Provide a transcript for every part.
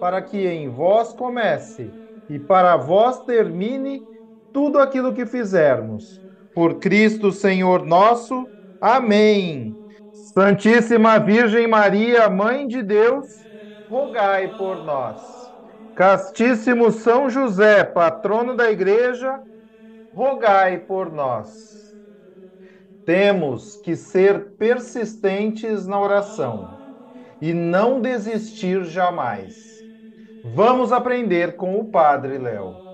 para que em vós comece e para vós termine tudo aquilo que fizermos. Por Cristo Senhor nosso. Amém. Santíssima Virgem Maria, Mãe de Deus, rogai por nós. Castíssimo São José, patrono da Igreja, rogai por nós. Temos que ser persistentes na oração e não desistir jamais. Vamos aprender com o Padre Léo.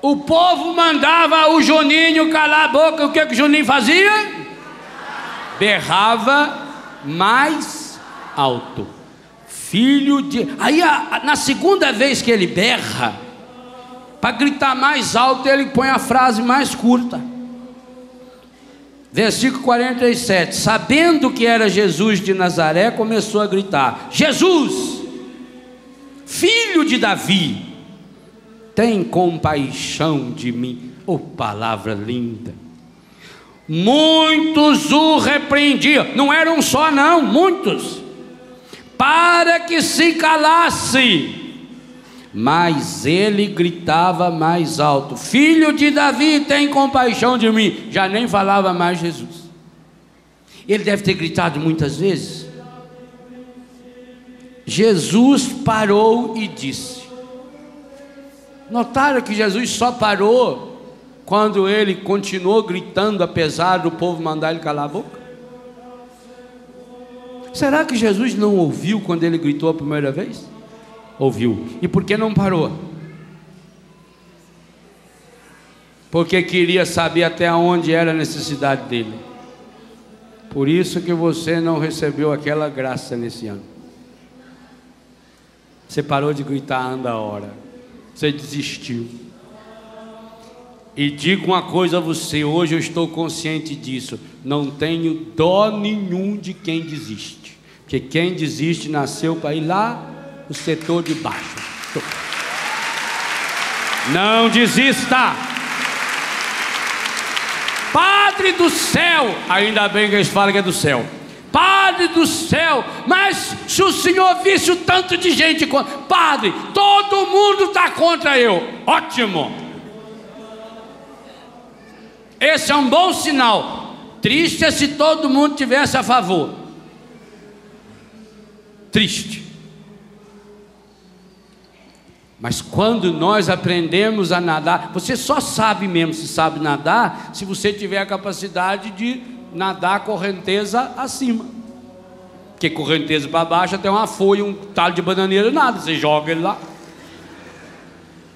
O povo mandava o Juninho calar a boca. O que, que o Juninho fazia? Berrava mais alto. Filho de. Aí, a, na segunda vez que ele berra, para gritar mais alto, ele põe a frase mais curta. Versículo 47. Sabendo que era Jesus de Nazaré, começou a gritar: Jesus! Filho de Davi, tem compaixão de mim. Oh, palavra linda. Muitos o repreendiam, não eram só, não, muitos, para que se calasse. Mas ele gritava mais alto: Filho de Davi, tem compaixão de mim. Já nem falava mais Jesus. Ele deve ter gritado muitas vezes. Jesus parou e disse. Notaram que Jesus só parou quando ele continuou gritando, apesar do povo mandar ele calar a boca? Será que Jesus não ouviu quando ele gritou a primeira vez? Ouviu. E por que não parou? Porque queria saber até onde era a necessidade dele. Por isso que você não recebeu aquela graça nesse ano. Você parou de gritar, anda a hora. Você desistiu. E digo uma coisa a você, hoje eu estou consciente disso. Não tenho dó nenhum de quem desiste. Porque quem desiste nasceu para ir lá no setor de baixo. Não desista. Padre do céu, ainda bem que eles falam que é do céu. Padre do céu, mas se o Senhor visse o tanto de gente contra, Padre, todo mundo está contra eu. Ótimo. Esse é um bom sinal. Triste é se todo mundo tivesse a favor. Triste. Mas quando nós aprendemos a nadar, você só sabe mesmo se sabe nadar se você tiver a capacidade de nadar correnteza acima. Porque correnteza para baixo tem uma folha, um talo de bananeira, nada, você joga ele lá.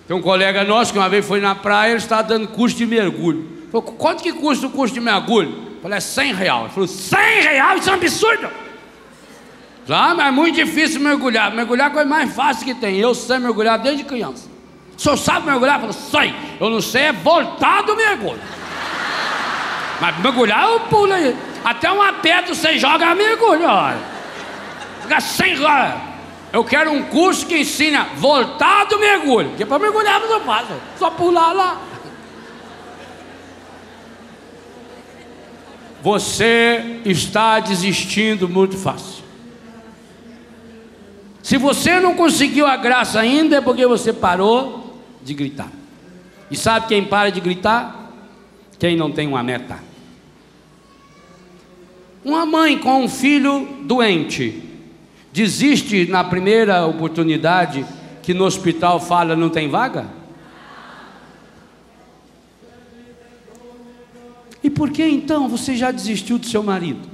Tem um colega nosso que uma vez foi na praia, ele estava dando curso de mergulho. Falou, quanto que custa o curso de mergulho? Falei, é 100 reais. Ele falou, 100 reais? Isso é um absurdo. Ah, mas é muito difícil mergulhar. Mergulhar é a coisa mais fácil que tem. Eu sei mergulhar desde criança. O senhor sabe mergulhar? Eu falei, sei. Eu não sei é voltar do mergulho. Mas mergulhar eu pulo aí. Até uma pedra você joga, mergulho, olha. Fica sem Eu quero um curso que ensina voltar do mergulho. Porque para mergulhar não faz, só pular lá. Você está desistindo muito fácil. Se você não conseguiu a graça ainda, é porque você parou de gritar. E sabe quem para de gritar? Quem não tem uma meta? Uma mãe com um filho doente desiste na primeira oportunidade que no hospital fala não tem vaga? E por que então você já desistiu do seu marido?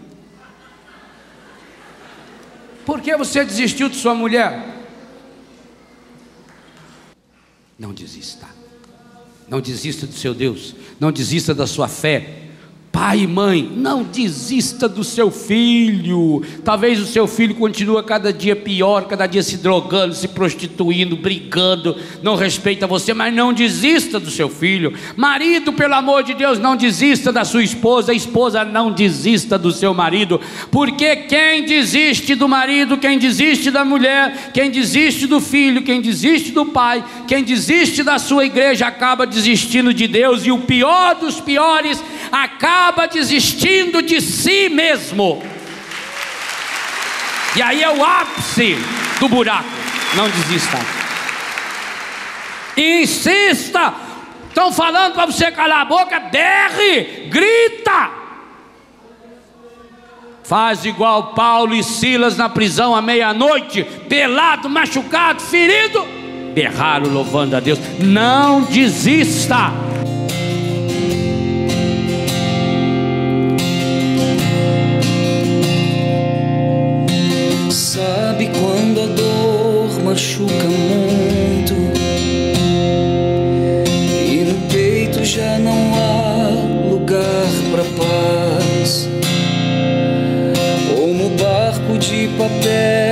Por que você desistiu de sua mulher? Não desista. Não desista do seu Deus. Não desista da sua fé. Pai mãe, não desista do seu filho. Talvez o seu filho continue cada dia pior, cada dia se drogando, se prostituindo, brigando, não respeita você, mas não desista do seu filho. Marido, pelo amor de Deus, não desista da sua esposa. Esposa não desista do seu marido, porque quem desiste do marido, quem desiste da mulher, quem desiste do filho, quem desiste do pai, quem desiste da sua igreja acaba desistindo de Deus e o pior dos piores acaba desistindo de si mesmo. E aí é o ápice do buraco. Não desista. Insista. Estão falando para você calar a boca, berre, grita. Faz igual Paulo e Silas na prisão à meia-noite, pelado, machucado, ferido. Berraram louvando a Deus. Não desista. Machuca muito e no peito já não há lugar para paz. Como barco de papel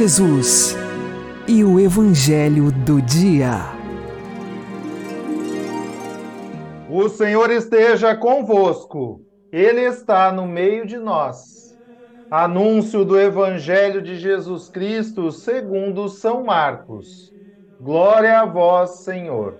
Jesus e o Evangelho do Dia. O Senhor esteja convosco, Ele está no meio de nós. Anúncio do Evangelho de Jesus Cristo segundo São Marcos. Glória a vós, Senhor.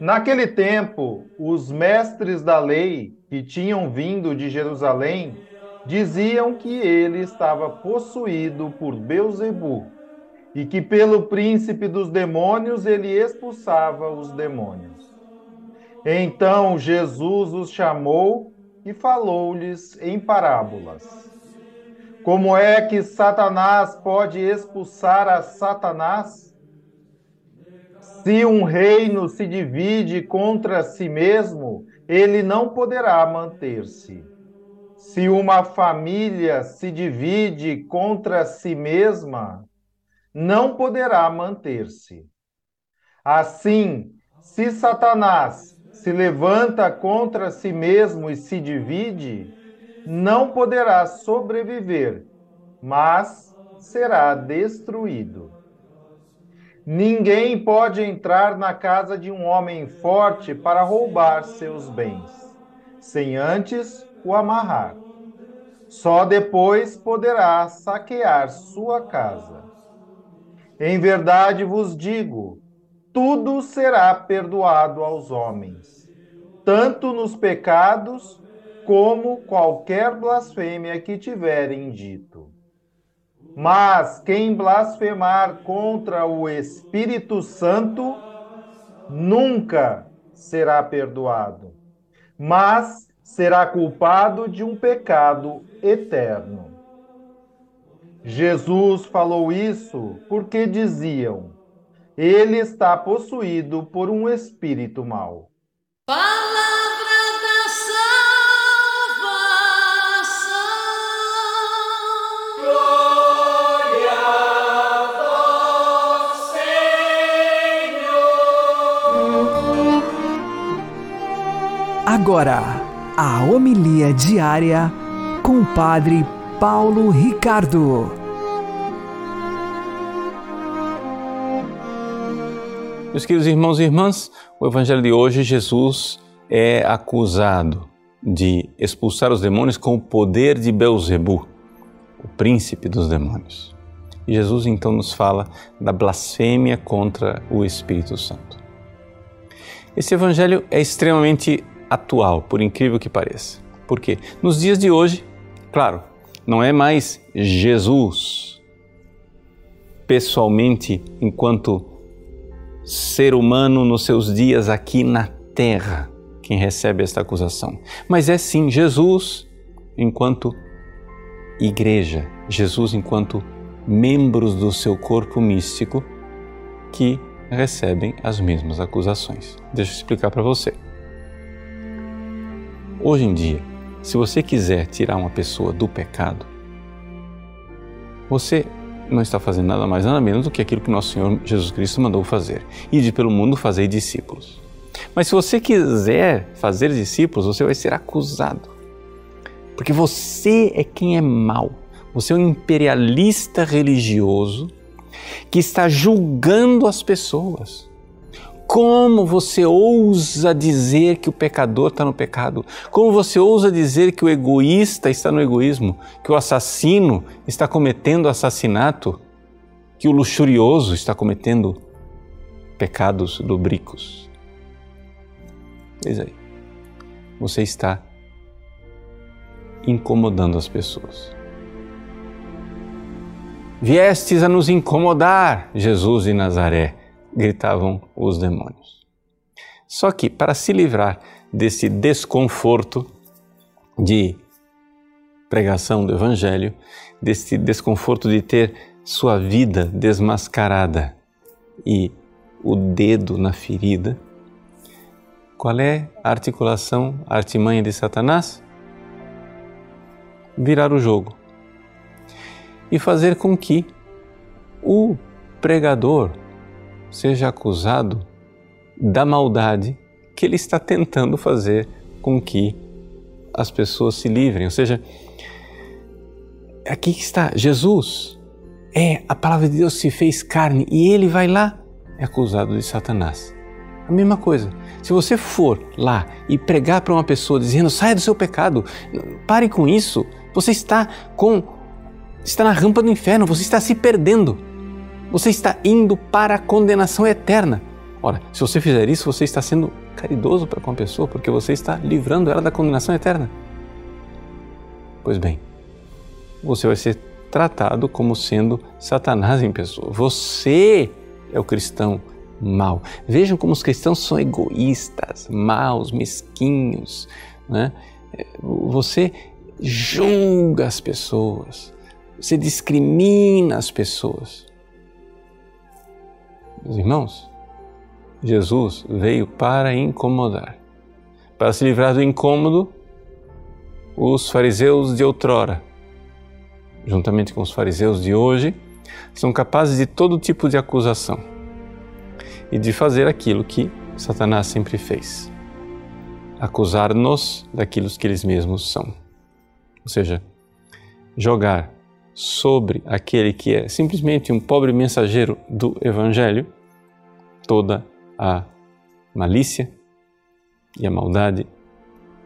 Naquele tempo, os mestres da lei que tinham vindo de Jerusalém diziam que ele estava possuído por Beuzebu e que pelo príncipe dos demônios ele expulsava os demônios. Então Jesus os chamou e falou-lhes em parábolas. Como é que Satanás pode expulsar a Satanás? Se um reino se divide contra si mesmo, ele não poderá manter-se. Se uma família se divide contra si mesma, não poderá manter-se. Assim, se Satanás se levanta contra si mesmo e se divide, não poderá sobreviver, mas será destruído. Ninguém pode entrar na casa de um homem forte para roubar seus bens, sem antes o amarrar. Só depois poderá saquear sua casa. Em verdade vos digo: tudo será perdoado aos homens, tanto nos pecados como qualquer blasfêmia que tiverem dito. Mas quem blasfemar contra o Espírito Santo nunca será perdoado, mas será culpado de um pecado eterno. Jesus falou isso porque diziam: ele está possuído por um espírito mau. Palavra da salvação. Glória a vós, Senhor. Agora, a homilia diária com o Padre Paulo Ricardo. Meus queridos irmãos e irmãs, o Evangelho de hoje, Jesus é acusado de expulsar os demônios com o poder de Beuzebu, o príncipe dos demônios. E Jesus então nos fala da blasfêmia contra o Espírito Santo. Esse Evangelho é extremamente atual, por incrível que pareça. Por quê? Nos dias de hoje, claro, não é mais Jesus pessoalmente enquanto ser humano nos seus dias aqui na terra quem recebe esta acusação, mas é sim Jesus enquanto igreja, Jesus enquanto membros do seu corpo místico que recebem as mesmas acusações. Deixa eu explicar para você. Hoje em dia, se você quiser tirar uma pessoa do pecado, você não está fazendo nada mais, nada menos do que aquilo que nosso Senhor Jesus Cristo mandou fazer: ide pelo mundo fazer discípulos. Mas se você quiser fazer discípulos, você vai ser acusado. Porque você é quem é mau. Você é um imperialista religioso que está julgando as pessoas. Como você ousa dizer que o pecador está no pecado? Como você ousa dizer que o egoísta está no egoísmo? Que o assassino está cometendo assassinato? Que o luxurioso está cometendo pecados lubricos? Eis aí. Você está incomodando as pessoas. Viestes a nos incomodar, Jesus de Nazaré gritavam os demônios. Só que, para se livrar desse desconforto de pregação do Evangelho, desse desconforto de ter sua vida desmascarada e o dedo na ferida, qual é a articulação, a artimanha de Satanás? Virar o jogo e fazer com que o pregador, seja acusado da maldade que ele está tentando fazer com que as pessoas se livrem. Ou seja, aqui está, Jesus é a palavra de Deus se fez carne e ele vai lá, é acusado de Satanás. A mesma coisa. Se você for lá e pregar para uma pessoa dizendo saia do seu pecado, pare com isso. Você está com está na rampa do inferno, você está se perdendo. Você está indo para a condenação eterna. Ora, se você fizer isso, você está sendo caridoso para com a pessoa, porque você está livrando ela da condenação eterna. Pois bem, você vai ser tratado como sendo Satanás em pessoa. Você é o cristão mal. Vejam como os cristãos são egoístas, maus, mesquinhos. Né? Você julga as pessoas, você discrimina as pessoas. Meus irmãos, Jesus veio para incomodar. Para se livrar do incômodo, os fariseus de outrora, juntamente com os fariseus de hoje, são capazes de todo tipo de acusação e de fazer aquilo que Satanás sempre fez: acusar-nos daquilo que eles mesmos são. Ou seja, jogar sobre aquele que é simplesmente um pobre mensageiro do Evangelho toda a malícia e a maldade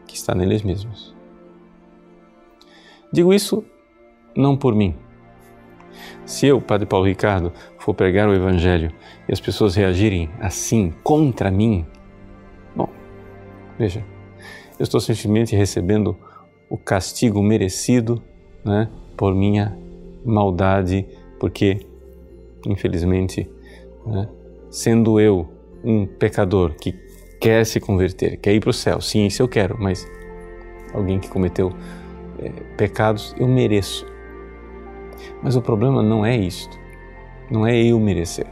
que está neles mesmos. Digo isso não por mim. Se eu, Padre Paulo Ricardo, for pregar o Evangelho e as pessoas reagirem assim contra mim, bom, veja, eu estou simplesmente recebendo o castigo merecido né, por minha maldade, porque, infelizmente, né, sendo eu um pecador que quer se converter, quer ir para o céu, sim, isso eu quero, mas alguém que cometeu é, pecados, eu mereço. Mas o problema não é isto, não é eu merecer.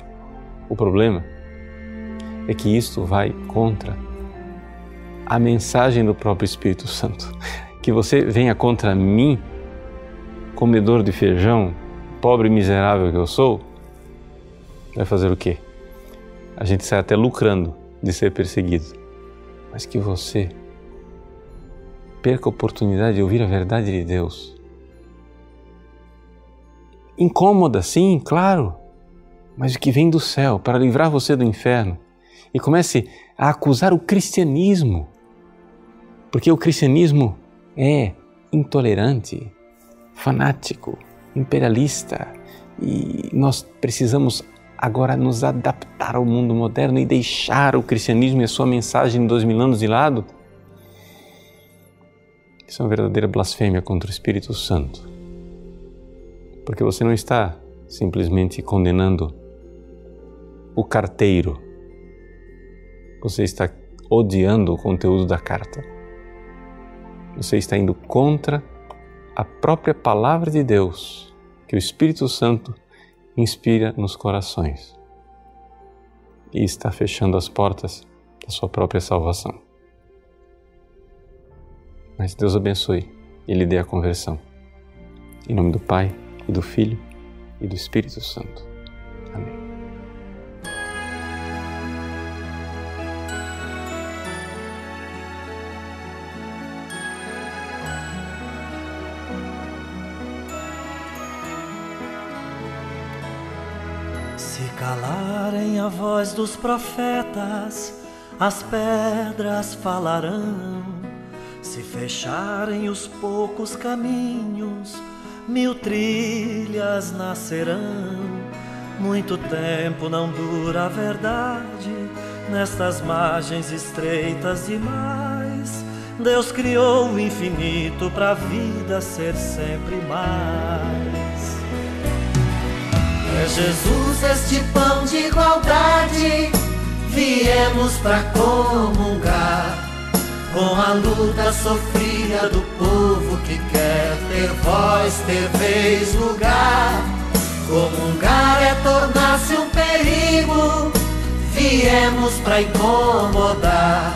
O problema é que isto vai contra a mensagem do próprio Espírito Santo. Que você venha contra mim, comedor de feijão, pobre miserável que eu sou, vai fazer o quê? a gente sai até lucrando de ser perseguido. Mas que você perca a oportunidade de ouvir a verdade de Deus. Incômoda, sim, claro, mas o que vem do céu para livrar você do inferno. E comece a acusar o cristianismo, porque o cristianismo é intolerante, fanático, imperialista e nós precisamos agora nos adaptar ao mundo moderno e deixar o cristianismo e a sua mensagem de dois mil anos de lado? Isso é uma verdadeira blasfêmia contra o Espírito Santo. Porque você não está simplesmente condenando o carteiro, você está odiando o conteúdo da carta. Você está indo contra a própria palavra de Deus que o Espírito Santo inspira nos corações e está fechando as portas da sua própria salvação. Mas Deus abençoe e lhe dê a conversão. Em nome do Pai, e do Filho, e do Espírito Santo. Voz dos profetas, as pedras falarão. Se fecharem os poucos caminhos, mil trilhas nascerão. Muito tempo não dura a verdade, nestas margens estreitas demais. Deus criou o infinito para a vida ser sempre mais. É Jesus este pão de igualdade, viemos para comungar com a luta sofrida do povo que quer ter voz, ter vez, lugar. Comungar é tornar-se um perigo, viemos para incomodar.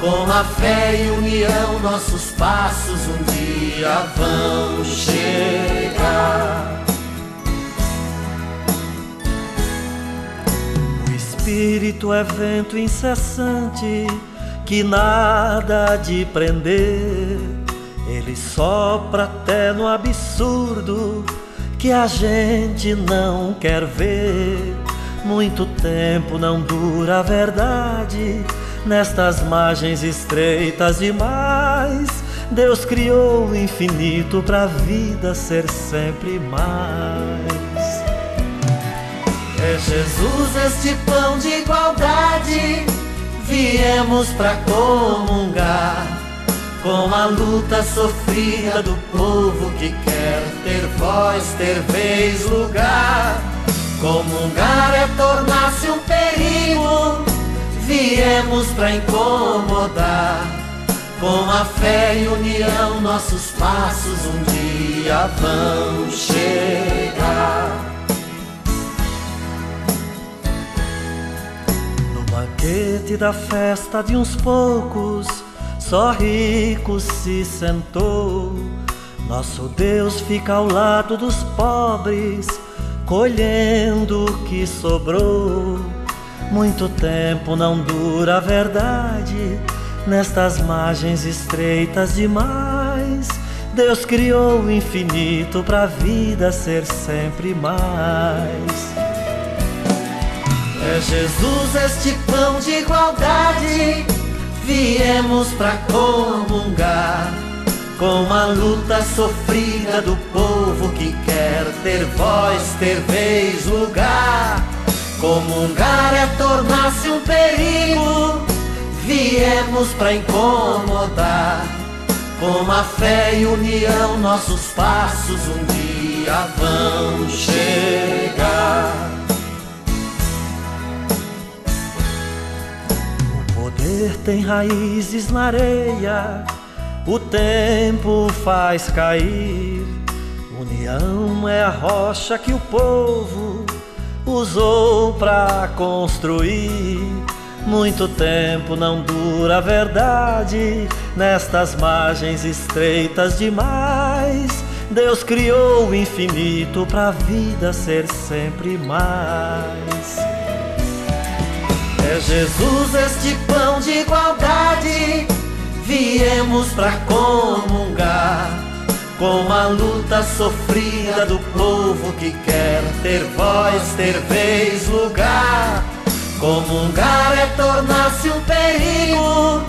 Com a fé e união, nossos passos um dia vão chegar. Espírito é vento incessante que nada de prender. Ele sopra até no absurdo que a gente não quer ver. Muito tempo não dura a verdade nestas margens estreitas demais. Deus criou o infinito para a vida ser sempre mais. Jesus este pão de igualdade, viemos para comungar com a luta sofrida do povo que quer ter voz, ter vez, lugar. Comungar é tornar-se um perigo, viemos para incomodar. Com a fé e união, nossos passos um dia vão chegar. Banquete da festa de uns poucos, só rico se sentou. Nosso Deus fica ao lado dos pobres, colhendo o que sobrou. Muito tempo não dura a verdade nestas margens estreitas demais. Deus criou o infinito para a vida ser sempre mais. É Jesus este pão de igualdade, viemos para comungar com a luta sofrida do povo que quer ter voz, ter vez, lugar. Comungar é tornar-se um perigo viemos para incomodar. Com a fé e união, nossos passos um dia vão chegar. Tem raízes na areia, o tempo faz cair. União é a rocha que o povo usou para construir. Muito tempo não dura a verdade nestas margens estreitas demais. Deus criou o infinito para a vida ser sempre mais. É Jesus este pão de igualdade, viemos para comungar com a luta sofrida do povo que quer ter voz, ter vez, lugar. Comungar é tornar-se um perigo,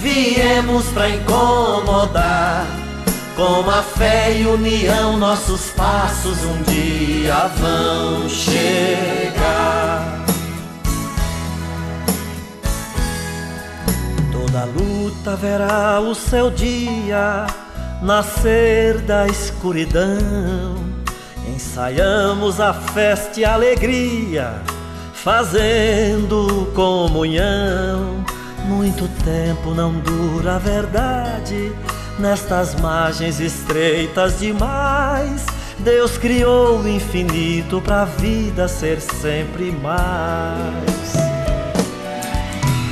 viemos para incomodar. Com a fé e união, nossos passos um dia vão chegar. Toda luta verá o seu dia nascer da escuridão. Ensaiamos a festa e a alegria fazendo comunhão. Muito tempo não dura a verdade nestas margens estreitas demais. Deus criou o infinito para a vida ser sempre mais.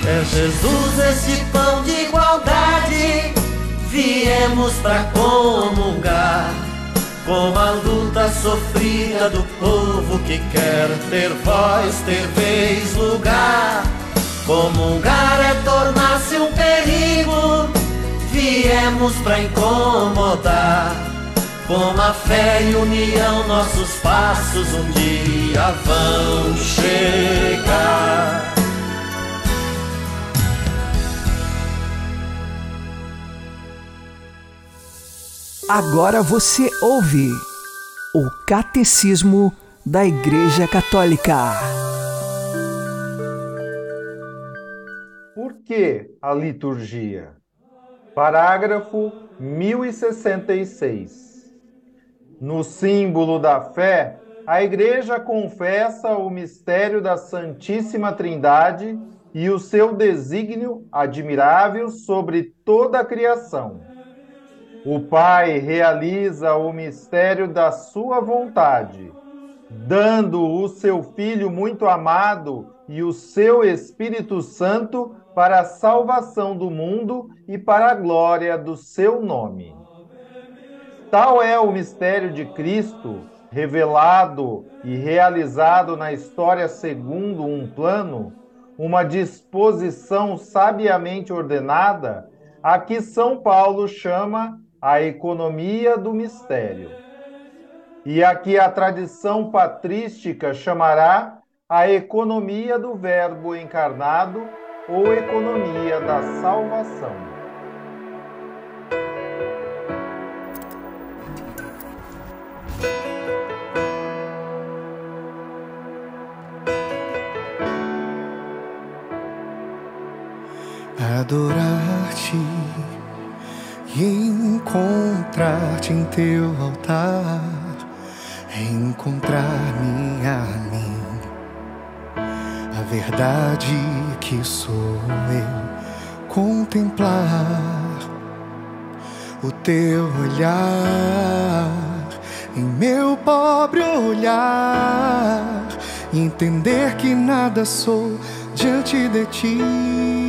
É Jesus esse pão de igualdade, viemos para comungar com a luta sofrida do povo que quer ter voz, ter vez, lugar. Comungar é tornar-se um perigo, viemos para incomodar. Com a fé e união, nossos passos um dia vão chegar. Agora você ouve o Catecismo da Igreja Católica. Por que a liturgia? Parágrafo 1066. No símbolo da fé, a Igreja confessa o mistério da Santíssima Trindade e o seu desígnio admirável sobre toda a criação. O Pai realiza o mistério da sua vontade, dando o seu Filho muito amado e o seu Espírito Santo para a salvação do mundo e para a glória do seu nome. Tal é o mistério de Cristo, revelado e realizado na história segundo um plano, uma disposição sabiamente ordenada, a que São Paulo chama a economia do mistério. E aqui a tradição patrística chamará a economia do Verbo encarnado ou economia da salvação. Adorar-te e encontrar-te em teu altar, encontrar-me a mim a verdade que sou eu, contemplar o teu olhar em meu pobre olhar, entender que nada sou diante de ti.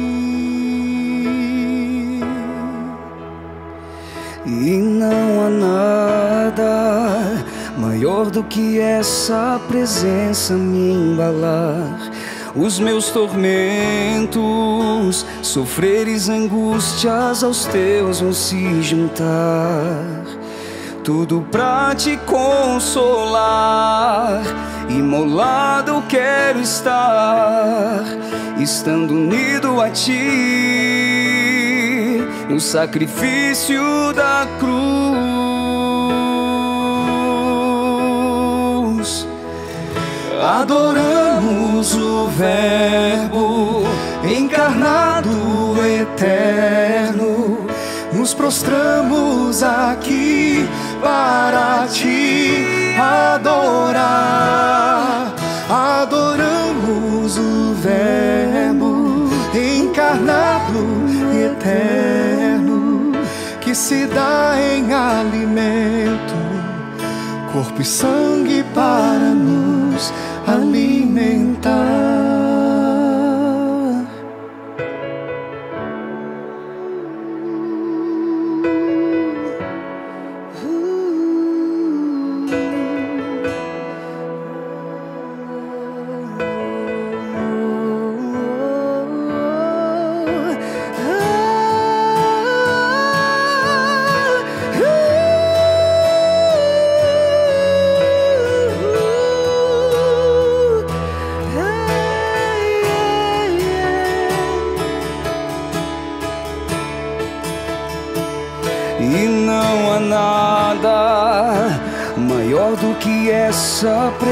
E não há nada maior do que essa presença me embalar os meus tormentos, sofreres angústias aos teus vão se juntar. Tudo pra te consolar, imolado quero estar, estando unido a ti, no sacrifício da cruz. Adoramos o Verbo encarnado eterno. Nos prostramos aqui para te adorar. Adoramos o Verbo encarnado eterno que se dá em alimento, corpo e sangue para nos alimentar.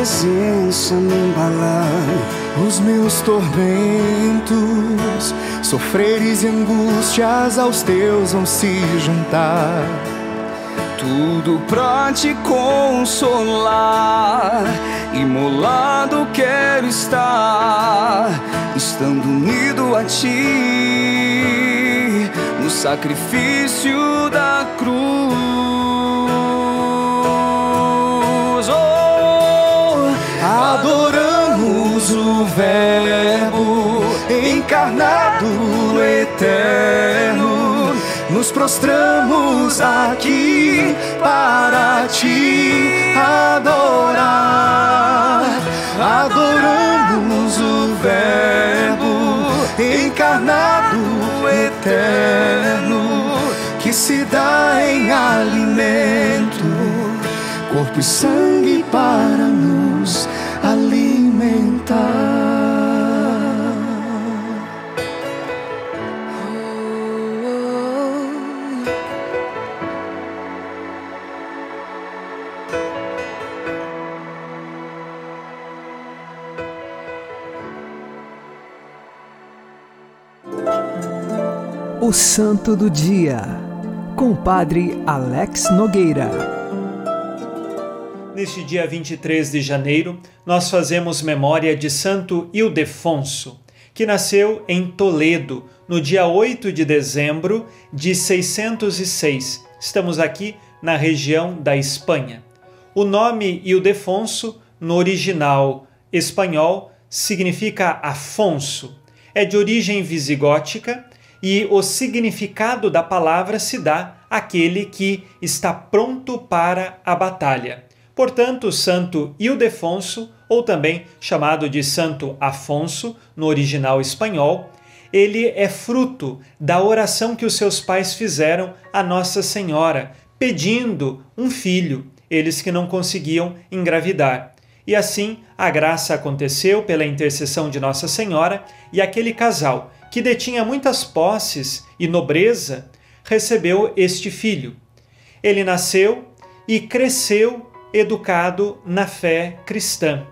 Presença me embalar. Os meus tormentos, sofreres e angústias aos teus vão se juntar. Tudo pra te consolar, imolado quero estar, estando unido a ti, no sacrifício da cruz. O Verbo encarnado eterno. Nos prostramos aqui para te adorar. Adoramos o Verbo encarnado eterno que se dá em alimento, corpo e sangue para nos O Santo do Dia, com Padre Alex Nogueira. Neste dia 23 de janeiro, nós fazemos memória de Santo Ildefonso, que nasceu em Toledo no dia 8 de dezembro de 606. Estamos aqui na região da Espanha. O nome Ildefonso, no original espanhol, significa Afonso. É de origem visigótica e o significado da palavra se dá àquele que está pronto para a batalha. Portanto, Santo Ildefonso, ou também chamado de Santo Afonso no original espanhol, ele é fruto da oração que os seus pais fizeram a Nossa Senhora, pedindo um filho, eles que não conseguiam engravidar. E assim a graça aconteceu pela intercessão de Nossa Senhora e aquele casal, que detinha muitas posses e nobreza, recebeu este filho. Ele nasceu e cresceu educado na fé cristã.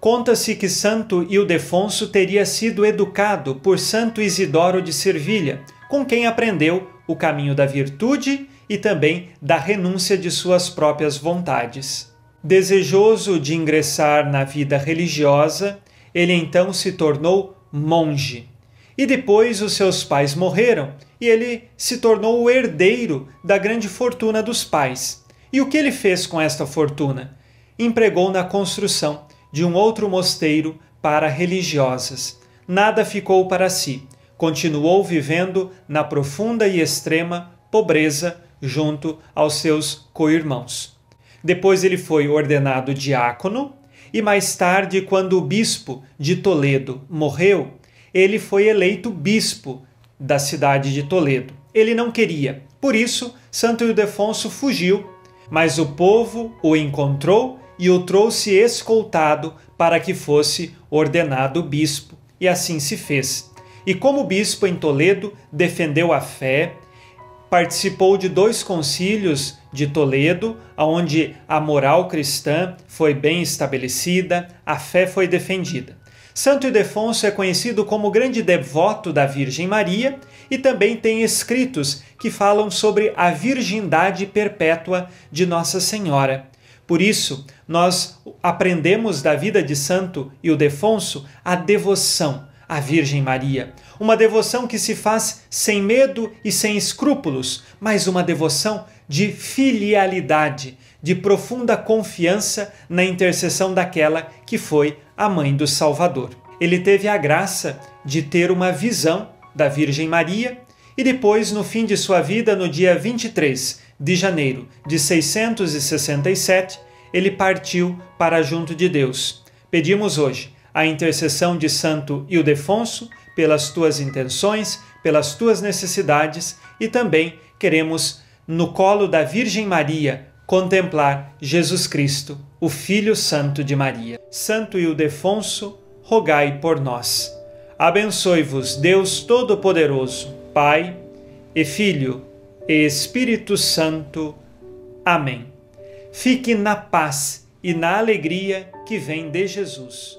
Conta-se que Santo Ildefonso teria sido educado por Santo Isidoro de Servilha, com quem aprendeu o caminho da virtude e também da renúncia de suas próprias vontades. Desejoso de ingressar na vida religiosa, ele então se tornou monge. E depois os seus pais morreram e ele se tornou o herdeiro da grande fortuna dos pais. E o que ele fez com esta fortuna? Empregou na construção de um outro mosteiro para religiosas. Nada ficou para si. Continuou vivendo na profunda e extrema pobreza junto aos seus co-irmãos. Depois ele foi ordenado diácono e mais tarde, quando o bispo de Toledo morreu, ele foi eleito bispo da cidade de Toledo. Ele não queria. Por isso, Santo Ildefonso fugiu, mas o povo o encontrou e o trouxe escoltado para que fosse ordenado bispo. E assim se fez. E como bispo em Toledo, defendeu a fé, participou de dois concílios de Toledo, onde a moral cristã foi bem estabelecida, a fé foi defendida. Santo Ildefonso é conhecido como grande devoto da Virgem Maria e também tem escritos que falam sobre a virgindade perpétua de Nossa Senhora. Por isso, nós aprendemos da vida de Santo Ildefonso a devoção à Virgem Maria. Uma devoção que se faz sem medo e sem escrúpulos, mas uma devoção de filialidade, de profunda confiança na intercessão daquela que foi a mãe do Salvador. Ele teve a graça de ter uma visão da Virgem Maria e depois, no fim de sua vida, no dia 23 de janeiro de 667, ele partiu para junto de Deus. Pedimos hoje a intercessão de Santo Ildefonso pelas tuas intenções, pelas tuas necessidades e também queremos, no colo da Virgem Maria, contemplar Jesus Cristo, o Filho Santo de Maria. Santo Ildefonso, rogai por nós. Abençoe-vos, Deus Todo-Poderoso, Pai e Filho e Espírito Santo. Amém. Fique na paz e na alegria que vem de Jesus.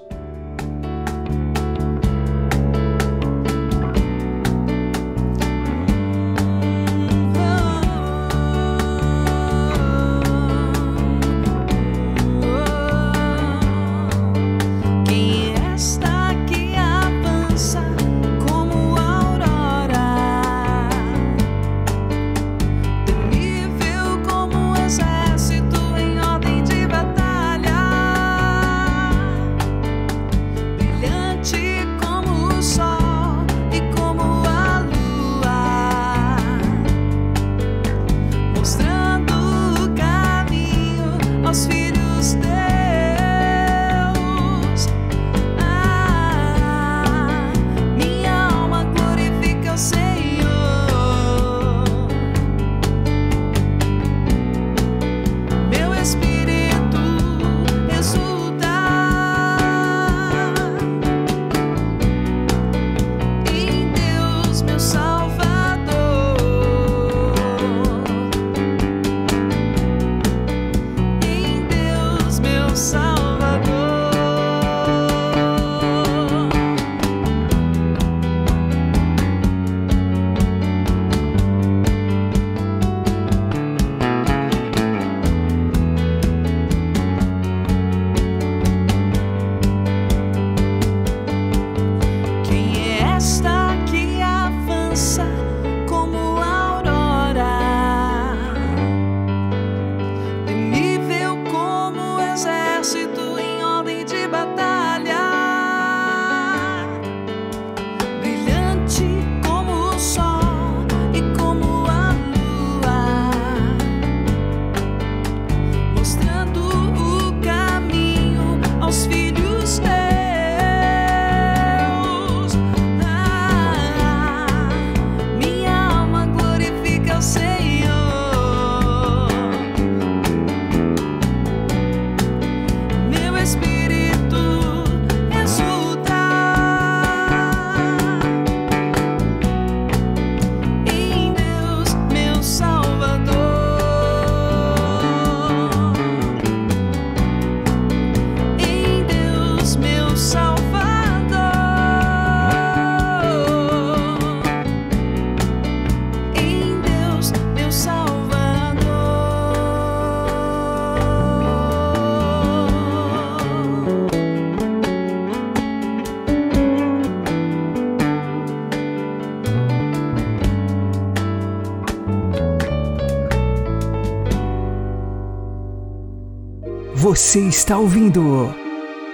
Você está ouvindo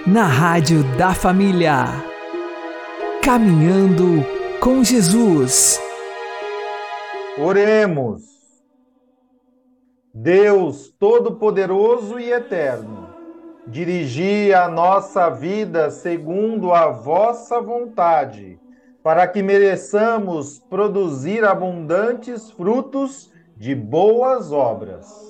na Rádio da Família. Caminhando com Jesus. Oremos. Deus Todo-Poderoso e Eterno, dirigi a nossa vida segundo a vossa vontade, para que mereçamos produzir abundantes frutos de boas obras.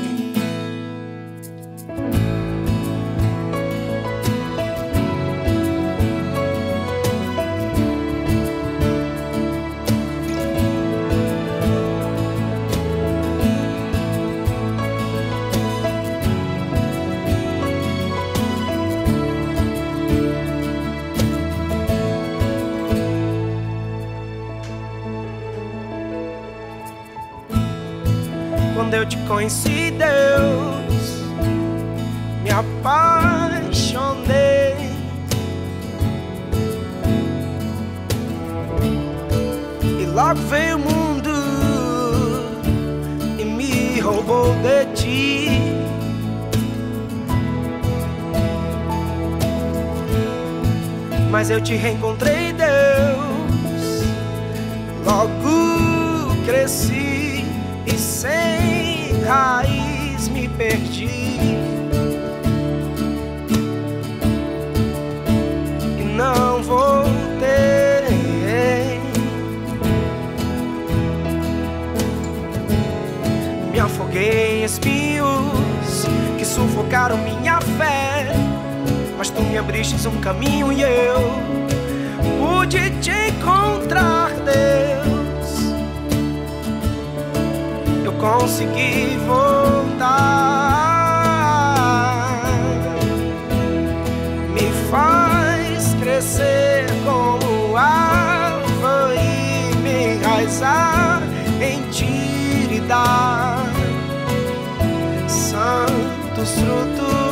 Te conheci, Deus, me apaixonei. E logo veio o mundo e me roubou de ti. Mas eu te reencontrei, Deus. Logo cresci raiz me perdi. E não voltei. Me afoguei em espinhos que sufocaram minha fé. Mas tu me abriste um caminho e eu pude te encontrar, Deus consegui voltar. Me faz crescer como árvore e me enraizar em ti e dar santos frutos.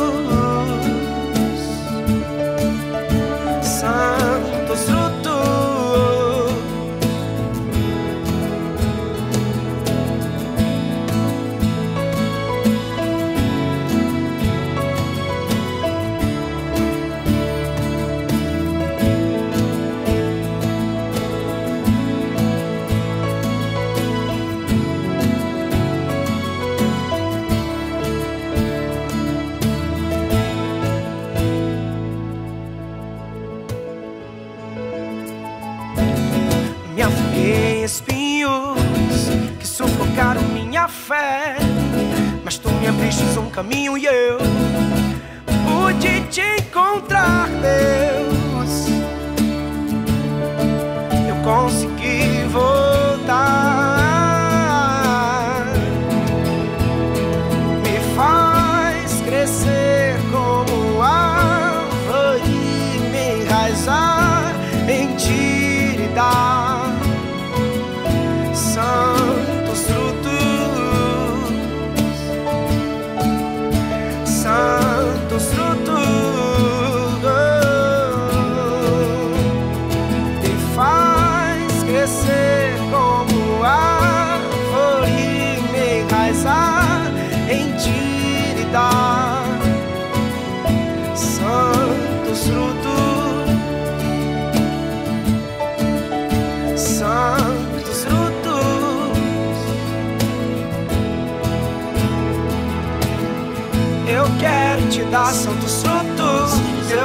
Caminho e eu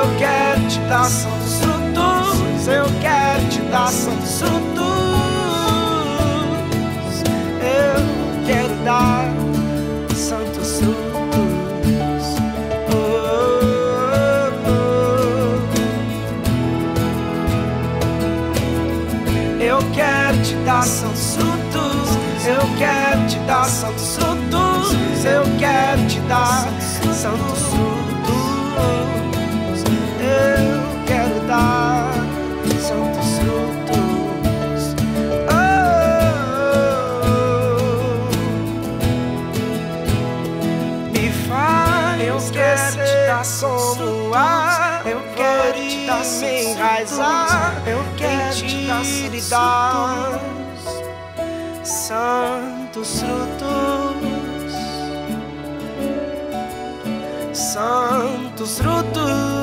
Eu quero te dar santos frutos. Eu quero te dar santos frutos. Eu quero dar santos frutos. Oh, oh. Eu quero te dar santos frutos. Eu quero te dar santos frutos. Eu quero te dar santos frutos. Eu quero te dar santos frutos, santos frutos,